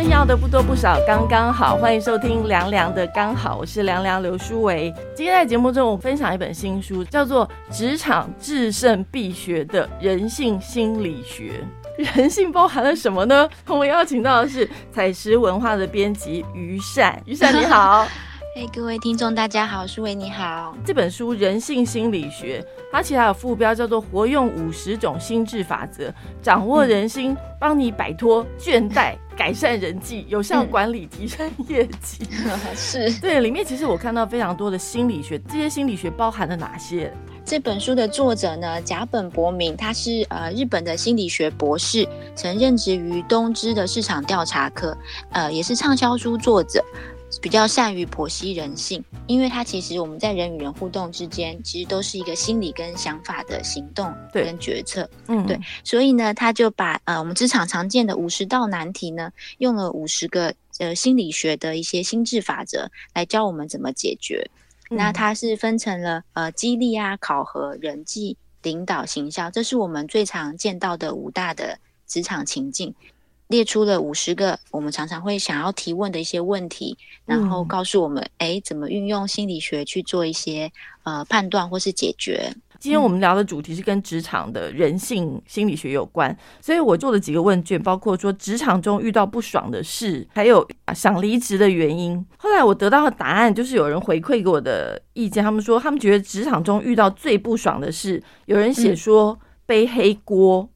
生要的不多不少，刚刚好。欢迎收听凉凉的刚好，我是凉凉刘书维。今天在节目中，我分享一本新书，叫做《职场制胜必学的人性心理学》。人性包含了什么呢？我们邀请到的是彩石文化的编辑 于善。于善你好，嘿，各位听众大家好，书伟你好。这本书《人性心理学》，它其实还有副标叫做“活用五十种心智法则，掌握人心，帮你摆脱倦怠，改善人际，有效管理，提升业绩 ”。是对，里面其实我看到非常多的心理学，这些心理学包含了哪些？这本书的作者呢，甲本博明，他是呃日本的心理学博士，曾任职于东芝的市场调查科，呃，也是畅销书作者，比较善于剖析人性，因为他其实我们在人与人互动之间，其实都是一个心理跟想法的行动跟决策，嗯，对，所以呢，他就把呃我们职场常见的五十道难题呢，用了五十个呃心理学的一些心智法则来教我们怎么解决。那它是分成了呃激励啊、考核、人际、领导、行销，这是我们最常见到的五大的职场情境，列出了五十个我们常常会想要提问的一些问题，然后告诉我们，哎，怎么运用心理学去做一些呃判断或是解决。今天我们聊的主题是跟职场的人性心理学有关，所以我做了几个问卷，包括说职场中遇到不爽的事，还有想离职的原因。后来我得到的答案就是有人回馈给我的意见，他们说他们觉得职场中遇到最不爽的事，有人写说背黑锅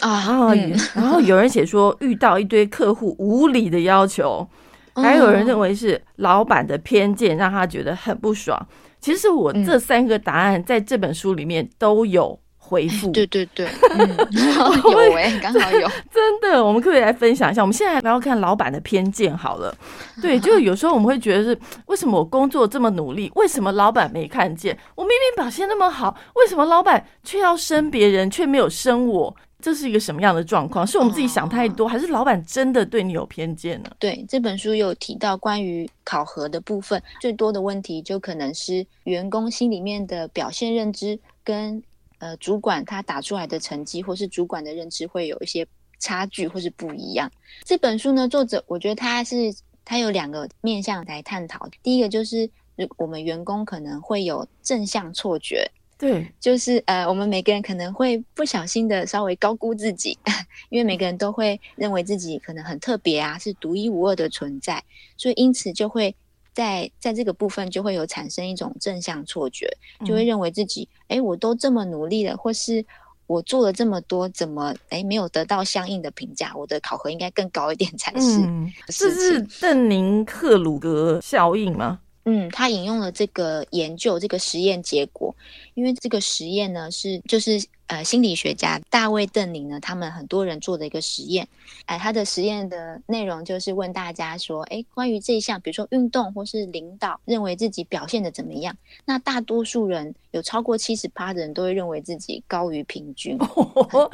啊，然后有人写说遇到一堆客户无理的要求，还有人认为是老板的偏见让他觉得很不爽。其实我这三个答案在这本书里面都有回复。对对对，嗯 有哎，刚好有。真的，我们可以来分享一下。我们现在不要看老板的偏见好了。对，就有时候我们会觉得是为什么我工作这么努力，为什么老板没看见？我明明表现那么好，为什么老板却要升别人，却没有升我？这是一个什么样的状况？是我们自己想太多，还是老板真的对你有偏见呢？对，这本书有提到关于考核的部分，最多的问题就可能是员工心里面的表现认知跟呃主管他打出来的成绩，或是主管的认知会有一些差距或是不一样。这本书呢，作者我觉得他是他有两个面向来探讨，第一个就是我们员工可能会有正向错觉。对，就是呃，我们每个人可能会不小心的稍微高估自己，因为每个人都会认为自己可能很特别啊，是独一无二的存在，所以因此就会在在这个部分就会有产生一种正向错觉，就会认为自己，哎，我都这么努力了，或是我做了这么多，怎么哎没有得到相应的评价？我的考核应该更高一点才是。这是邓宁克鲁格效应吗？嗯，他引用了这个研究这个实验结果，因为这个实验呢是就是呃心理学家大卫邓宁呢他们很多人做的一个实验，哎，他的实验的内容就是问大家说，哎，关于这一项，比如说运动或是领导，认为自己表现的怎么样？那大多数人有超过七十八的人都会认为自己高于平均，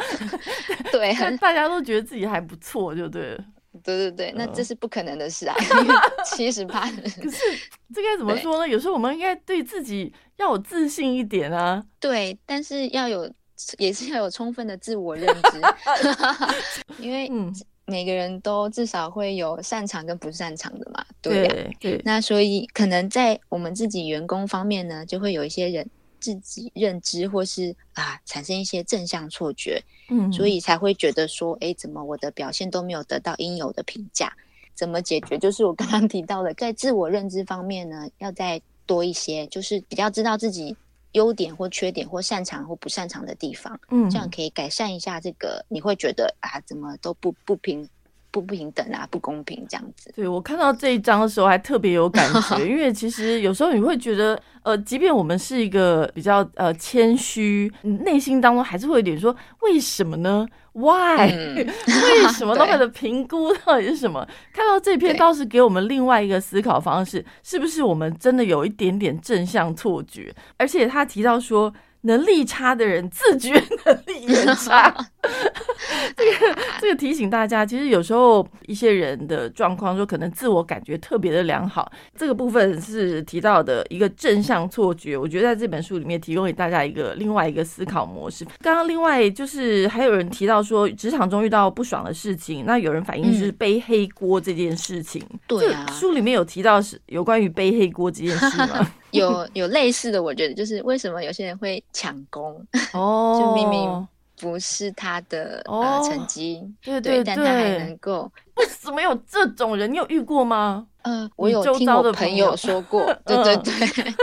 对，大家都觉得自己还不错，就对了。对对对，那这是不可能的事啊！七十八，可是这该怎么说呢？有时候我们应该对自己要有自信一点啊。对，但是要有，也是要有充分的自我认知，因为每个人都至少会有擅长跟不擅长的嘛。对对。那所以可能在我们自己员工方面呢，就会有一些人。自己认知或是啊产生一些正向错觉，嗯，所以才会觉得说，哎，怎么我的表现都没有得到应有的评价？怎么解决？就是我刚刚提到的，在自我认知方面呢，要再多一些，就是比较知道自己优点或缺点或擅长或不擅长的地方，嗯，这样可以改善一下这个。你会觉得啊，怎么都不不平。不不平等啊，不公平这样子。对我看到这一章的时候，还特别有感觉，因为其实有时候你会觉得，呃，即便我们是一个比较呃谦虚，内心当中还是会有点说，为什么呢？Why？为什么 老板的评估到底是什么？看到这篇倒是给我们另外一个思考方式，是不是我们真的有一点点正向错觉？而且他提到说。能力差的人自觉能力也差。这个这个提醒大家，其实有时候一些人的状况，说可能自我感觉特别的良好，这个部分是提到的一个正向错觉。我觉得在这本书里面提供给大家一个另外一个思考模式。刚刚另外就是还有人提到说，职场中遇到不爽的事情，那有人反映是背黑锅这件事情。对啊，书里面有提到是有关于背黑锅这件事吗？有 有类似的，我觉得就是为什么有些人会抢功 哦，就明明。不是他的呃成绩，对对，但他还能够。为什么有这种人？你有遇过吗？呃，我有听我朋友说过，对对对。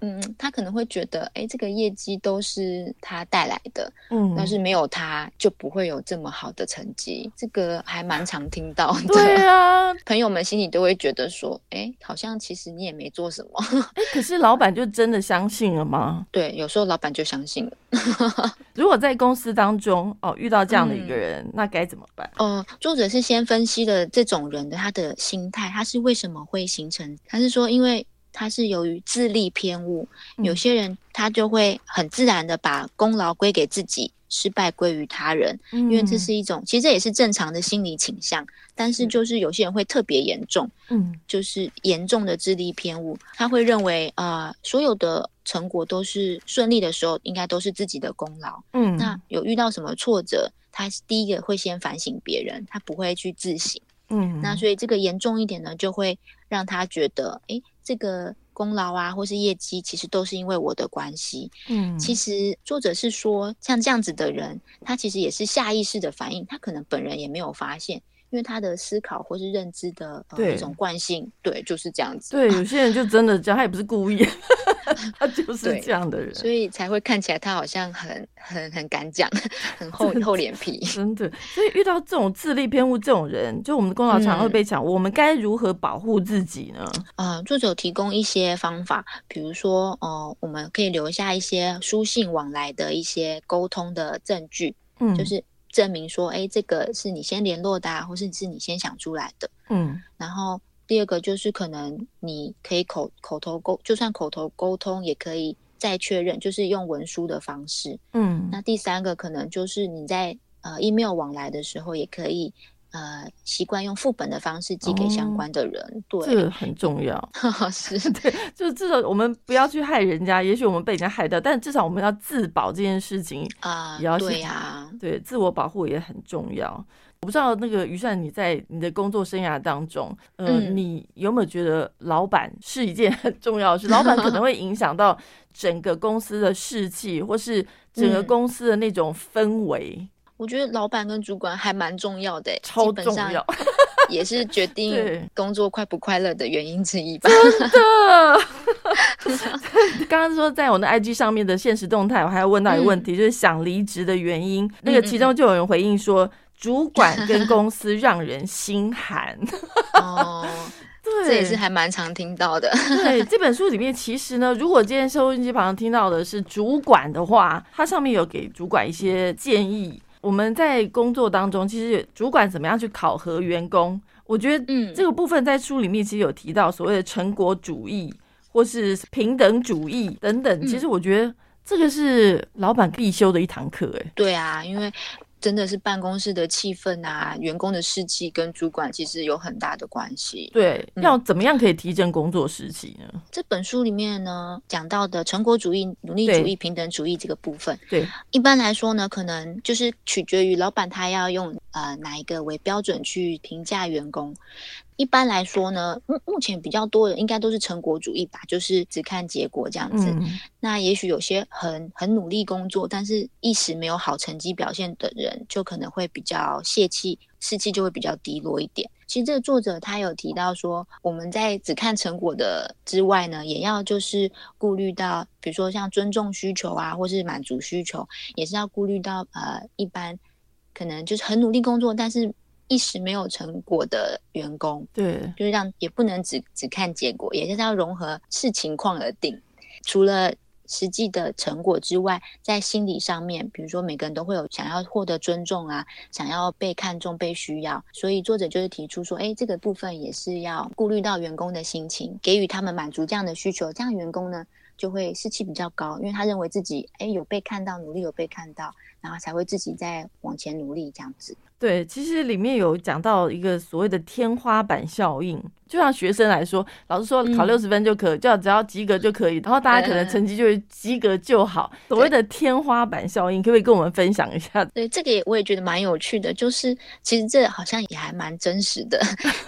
嗯，他可能会觉得，哎，这个业绩都是他带来的，嗯，但是没有他就不会有这么好的成绩。这个还蛮常听到的。对啊，朋友们心里都会觉得说，哎，好像其实你也没做什么。哎，可是老板就真的相信了吗？对，有时候老板就相信了。如果在公司当中哦遇到这样的一个人，那该怎么办？哦，作者是先分析了这种人的他的心态，他是为什么会形成？他是说因为。他是由于自立偏误，有些人他就会很自然的把功劳归给自己，失败归于他人，因为这是一种，其实这也是正常的心理倾向。但是就是有些人会特别严重，嗯，就是严重的自立偏误，他会认为啊，所有的成果都是顺利的时候，应该都是自己的功劳，嗯，那有遇到什么挫折，他第一个会先反省别人，他不会去自省。嗯，那所以这个严重一点呢，就会让他觉得，哎，这个功劳啊，或是业绩，其实都是因为我的关系。嗯，其实作者是说，像这样子的人，他其实也是下意识的反应，他可能本人也没有发现。因为他的思考或是认知的这种惯性，对，就是这样子。对，有 些人就真的这样，他也不是故意，他就是这样的人，所以才会看起来他好像很很很敢讲，很厚厚脸皮。真的，所以遇到这种智力偏误这种人，就我们的功劳常会被抢，我们该如何保护自己呢？啊，作者提供一些方法，比如说，呃，我们可以留下一些书信往来的一些沟通的证据，嗯，就是。证明说，哎，这个是你先联络的，或是是你先想出来的。嗯，然后第二个就是可能你可以口口头沟，就算口头沟通也可以再确认，就是用文书的方式。嗯，那第三个可能就是你在呃 email 往来的时候也可以。呃，习惯用副本的方式寄给相关的人，对，这个很重要。是 对，就是至少我们不要去害人家，也许我们被人家害掉，但至少我们要自保这件事情啊，也要对呀，对，自我保护也很重要。我不知道那个于善，你在你的工作生涯当中，呃，你有没有觉得老板是一件很重要的事？老板可能会影响到整个公司的士气，或是整个公司的那种氛围。我觉得老板跟主管还蛮重要的，超重要，也是决定工作快不快乐的原因之一吧。真的，刚刚说在我的 IG 上面的现实动态，我还要问到一个问题，就是想离职的原因。那个其中就有人回应说，主管跟 公司让人心寒。哦，对，这也是还蛮常听到的。对，这本书里面其实呢，如果今天收音机旁听到的是主管的话，它上面有给主管一些建议。我们在工作当中，其实主管怎么样去考核员工？我觉得，嗯，这个部分在书里面其实有提到所谓的成果主义或是平等主义等等。其实我觉得这个是老板必修的一堂课。哎，对啊，因为。真的是办公室的气氛啊，员工的士气跟主管其实有很大的关系。对，要怎么样可以提振工作士气呢？这本书里面呢讲到的成果主义、努力主义、平等主义这个部分，对，一般来说呢，可能就是取决于老板他要用呃哪一个为标准去评价员工。一般来说呢，目目前比较多的应该都是成果主义吧，就是只看结果这样子。那也许有些很很努力工作，但是一时没有好成绩表现的人，就可能会比较泄气，士气就会比较低落一点。其实这个作者他有提到说，我们在只看成果的之外呢，也要就是顾虑到，比如说像尊重需求啊，或是满足需求，也是要顾虑到呃，一般可能就是很努力工作，但是。一时没有成果的员工，对，就是让也不能只只看结果，也是要融合视情况而定。除了实际的成果之外，在心理上面，比如说每个人都会有想要获得尊重啊，想要被看重、被需要，所以作者就是提出说，哎，这个部分也是要顾虑到员工的心情，给予他们满足这样的需求，这样员工呢就会士气比较高，因为他认为自己哎有被看到，努力有被看到，然后才会自己再往前努力这样子。对，其实里面有讲到一个所谓的天花板效应，就像学生来说，老师说考六十分就可以，就要只要及格就可以，然后大家可能成绩就是及格就好。所谓的天花板效应，可不可以跟我们分享一下？对，这个也我也觉得蛮有趣的，就是其实这好像也还蛮真实的。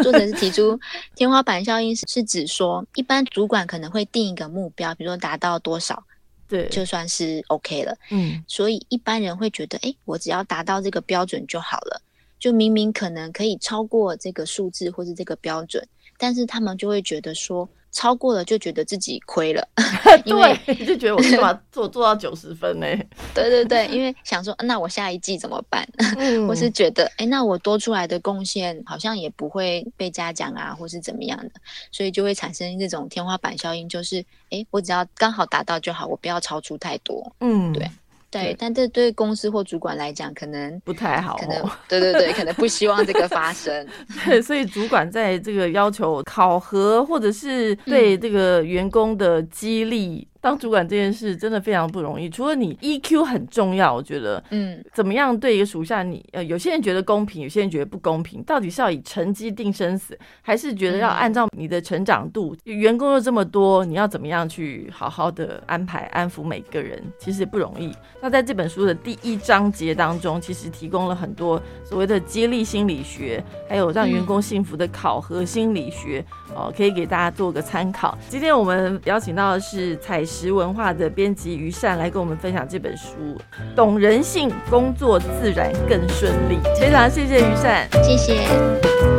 作者是提出天花板效应是是指说，一般主管可能会定一个目标，比如说达到多少。对，就算是 OK 了。嗯，所以一般人会觉得，哎，我只要达到这个标准就好了。就明明可能可以超过这个数字或是这个标准，但是他们就会觉得说。超过了就觉得自己亏了，因为就觉得我干嘛做 做到九十分呢？对对对，因为想说那我下一季怎么办？我是觉得哎，那我多出来的贡献好像也不会被嘉奖啊，或是怎么样的，所以就会产生这种天花板效应，就是哎，我只要刚好达到就好，我不要超出太多。嗯，对。对，但这对公司或主管来讲，可能不太好。可能对对对，可能不希望这个发生。对，所以主管在这个要求考核，或者是对这个员工的激励。当主管这件事真的非常不容易，除了你 EQ 很重要，我觉得，嗯，怎么样对一个属下，你呃，有些人觉得公平，有些人觉得不公平，到底是要以成绩定生死，还是觉得要按照你的成长度？员工又这么多，你要怎么样去好好的安排安抚每个人，其实不容易。那在这本书的第一章节当中，其实提供了很多所谓的激励心理学，还有让员工幸福的考核心理学，哦，可以给大家做个参考。今天我们邀请到的是蔡。实文化的编辑于善来跟我们分享这本书，懂人性，工作自然更顺利。非常谢谢于善，谢谢。